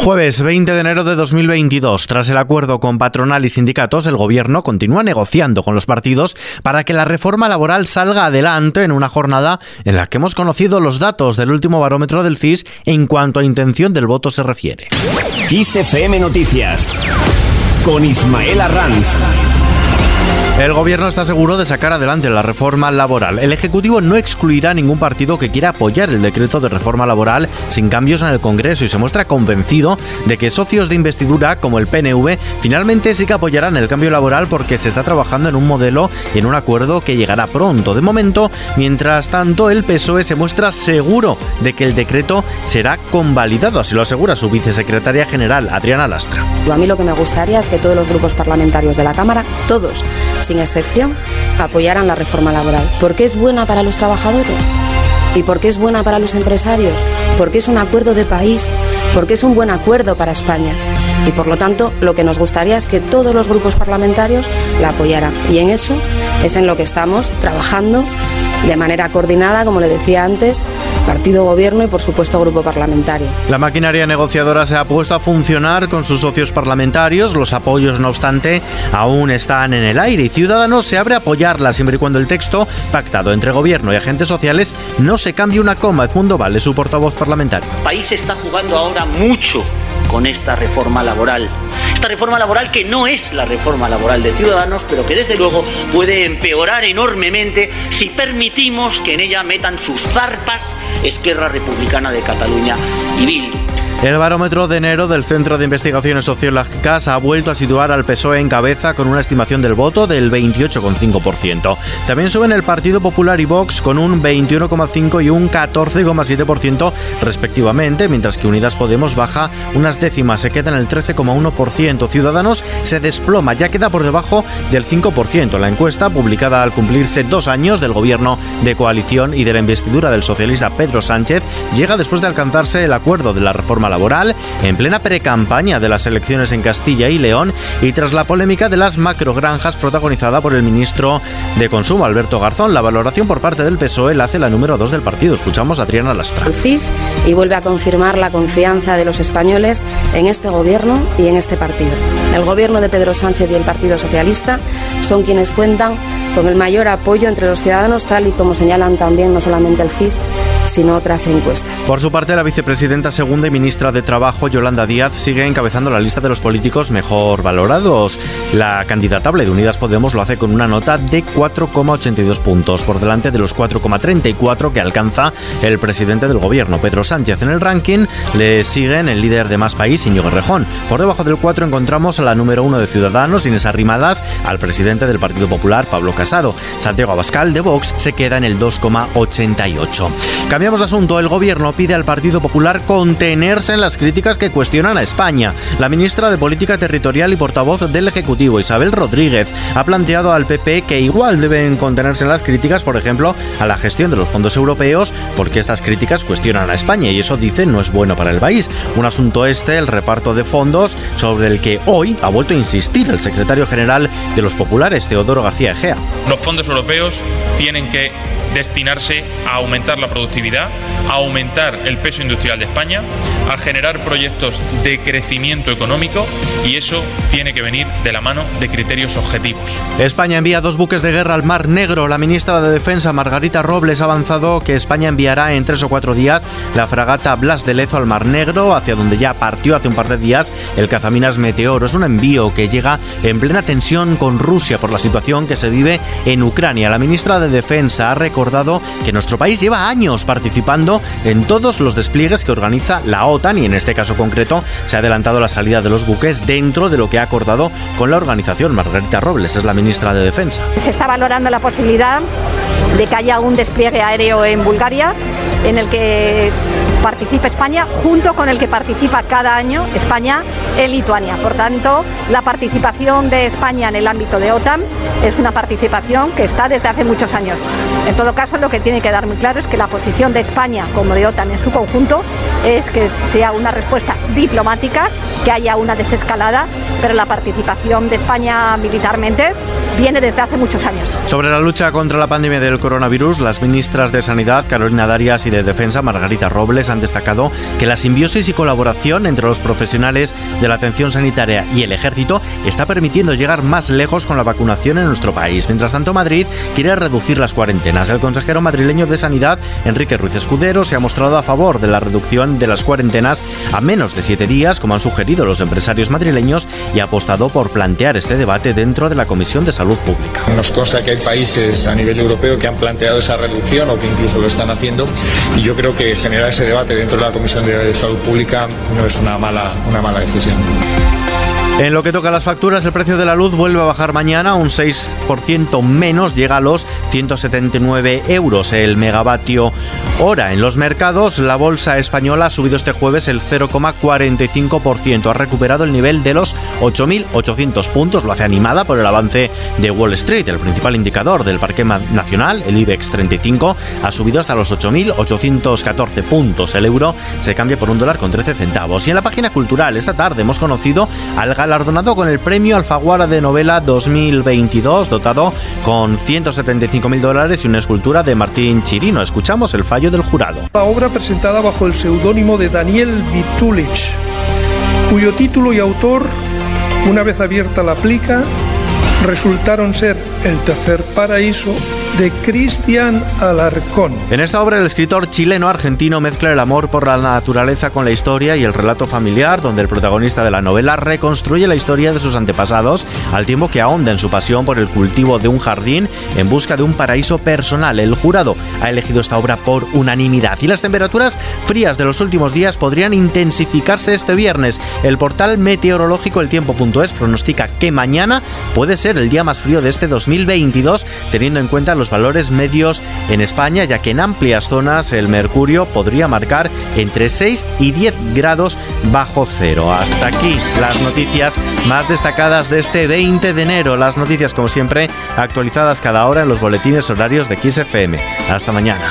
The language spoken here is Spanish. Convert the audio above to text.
Jueves 20 de enero de 2022, tras el acuerdo con patronal y sindicatos, el gobierno continúa negociando con los partidos para que la reforma laboral salga adelante en una jornada en la que hemos conocido los datos del último barómetro del CIS en cuanto a intención del voto se refiere. Noticias con Ismael Arranz. El gobierno está seguro de sacar adelante la reforma laboral. El Ejecutivo no excluirá ningún partido que quiera apoyar el decreto de reforma laboral sin cambios en el Congreso y se muestra convencido de que socios de investidura como el PNV finalmente sí que apoyarán el cambio laboral porque se está trabajando en un modelo y en un acuerdo que llegará pronto. De momento, mientras tanto, el PSOE se muestra seguro de que el decreto será convalidado, así lo asegura su vicesecretaria general, Adriana Lastra. A mí lo que me gustaría es que todos los grupos parlamentarios de la Cámara, todos, sin excepción, apoyaran la reforma laboral. Porque es buena para los trabajadores y porque es buena para los empresarios, porque es un acuerdo de país, porque es un buen acuerdo para España. Y por lo tanto, lo que nos gustaría es que todos los grupos parlamentarios la apoyaran. Y en eso es en lo que estamos trabajando de manera coordinada, como le decía antes, partido, gobierno y por supuesto grupo parlamentario. La maquinaria negociadora se ha puesto a funcionar con sus socios parlamentarios. Los apoyos, no obstante, aún están en el aire y Ciudadanos se abre a apoyarla siempre y cuando el texto pactado entre gobierno y agentes sociales no se cambie una coma. Edmundo Vale, su portavoz parlamentario. El país está jugando ahora mucho con esta reforma laboral. Esta reforma laboral que no es la reforma laboral de Ciudadanos, pero que desde luego puede empeorar enormemente si permitimos que en ella metan sus zarpas Esquerra Republicana de Cataluña y Bildu. El barómetro de enero del Centro de Investigaciones Sociológicas ha vuelto a situar al PSOE en cabeza con una estimación del voto del 28,5%. También suben el Partido Popular y Vox con un 21,5 y un 14,7% respectivamente, mientras que Unidas Podemos baja unas décimas, se queda en el 13,1%. Ciudadanos se desploma, ya queda por debajo del 5%. La encuesta, publicada al cumplirse dos años del gobierno de coalición y de la investidura del socialista Pedro Sánchez, llega después de alcanzarse el acuerdo de la reforma laboral en plena precampaña de las elecciones en Castilla y León y tras la polémica de las macrogranjas protagonizada por el ministro de Consumo, Alberto Garzón. La valoración por parte del PSOE la hace la número 2 del partido. Escuchamos a Adriana Lastra. El y vuelve a confirmar la confianza de los españoles en este gobierno y en este partido. El gobierno de Pedro Sánchez y el Partido Socialista son quienes cuentan con el mayor apoyo entre los ciudadanos, tal y como señalan también no solamente el CIS, sino otras encuestas. Por su parte, la vicepresidenta segunda y ministra de Trabajo, Yolanda Díaz, sigue encabezando la lista de los políticos mejor valorados. La candidatable de Unidas Podemos lo hace con una nota de 4,82 puntos, por delante de los 4,34 que alcanza el presidente del gobierno, Pedro Sánchez. En el ranking le siguen el líder de Más País, Íñigo Rejón. Por debajo del 4 encontramos a la número 1 de Ciudadanos, Inés Arrimadas, al presidente del Partido Popular, Pablo Casado. Santiago Abascal, de Vox, se queda en el 2,88. Cambiamos de asunto. El gobierno pide al Partido Popular contenerse en las críticas que cuestionan a España. La ministra de Política Territorial y portavoz del Ejecutivo, Isabel Rodríguez, ha planteado al PP que igual deben contenerse en las críticas, por ejemplo, a la gestión de los fondos europeos, porque estas críticas cuestionan a España y eso, dice, no es bueno para el país. Un asunto este, el reparto de fondos, sobre el que hoy ha vuelto a insistir el secretario general de los populares, Teodoro García Egea. Los fondos europeos tienen que destinarse a aumentar la productividad, a aumentar el peso industrial de España, a generar proyectos de crecimiento económico y eso tiene que venir de la mano de criterios objetivos. España envía dos buques de guerra al Mar Negro. La ministra de Defensa, Margarita Robles, ha avanzado que España enviará en tres o cuatro días la fragata Blas de Lezo al Mar Negro, hacia donde ya partió hace un par de días el cazaminas Meteoro. Es un envío que llega en plena tensión con Rusia por la situación que se vive en Ucrania. La ministra de Defensa ha recordado que nuestro país lleva años participando en todos los despliegues que organiza la OTAN y en este caso concreto se ha adelantado la salida de los buques dentro de lo que ha acordado con la organización. Margarita Robles es la ministra de Defensa. Se está valorando la posibilidad de que haya un despliegue aéreo en Bulgaria en el que participa España junto con el que participa cada año España en Lituania. Por tanto, la participación de España en el ámbito de OTAN es una participación que está desde hace muchos años. En todo caso, lo que tiene que dar muy claro es que la posición de España como de OTAN en su conjunto es que sea una respuesta diplomática, que haya una desescalada, pero la participación de España militarmente viene desde hace muchos años. Sobre la lucha contra la pandemia del coronavirus, las ministras de Sanidad, Carolina Darias, y de Defensa, Margarita Robles, han destacado que la simbiosis y colaboración entre los profesionales de la atención sanitaria y el ejército está permitiendo llegar más lejos con la vacunación en nuestro país. Mientras tanto, Madrid quiere reducir las cuarentenas. El consejero madrileño de Sanidad, Enrique Ruiz Escudero, se ha mostrado a favor de la reducción de las cuarentenas a menos de siete días, como han sugerido los empresarios madrileños, y ha apostado por plantear este debate dentro de la Comisión de Salud Pública. Nos consta que hay países a nivel europeo que han planteado esa reducción o que incluso lo están haciendo y yo creo que generar ese debate dentro de la Comisión de Salud Pública no es una mala, una mala decisión. En lo que toca a las facturas, el precio de la luz vuelve a bajar mañana un 6% menos, llega a los 179 euros el megavatio hora. En los mercados, la bolsa española ha subido este jueves el 0,45%, ha recuperado el nivel de los 8.800 puntos, lo hace animada por el avance de Wall Street, el principal indicador del parque nacional, el IBEX 35, ha subido hasta los 8.814 puntos. El euro se cambia por un dólar con 13 centavos. Y en la página cultural, esta tarde hemos conocido al galardonado con el premio Alfaguara de Novela 2022, dotado con 175.000 dólares y una escultura de Martín Chirino. Escuchamos el fallo del jurado. La obra presentada bajo el seudónimo de Daniel Vitulich, cuyo título y autor, una vez abierta la plica, resultaron ser El tercer paraíso de Cristian Alarcón. En esta obra el escritor chileno-argentino mezcla el amor por la naturaleza con la historia y el relato familiar, donde el protagonista de la novela reconstruye la historia de sus antepasados, al tiempo que ahonda en su pasión por el cultivo de un jardín en busca de un paraíso personal. El jurado ha elegido esta obra por unanimidad y las temperaturas frías de los últimos días podrían intensificarse este viernes. El portal meteorológico El Tiempo.es pronostica que mañana puede ser el día más frío de este 2022, teniendo en cuenta los valores medios en España, ya que en amplias zonas el mercurio podría marcar entre 6 y 10 grados bajo cero. Hasta aquí las noticias más destacadas de este 20 de enero. Las noticias, como siempre, actualizadas cada hora en los boletines horarios de XFM. Hasta mañana.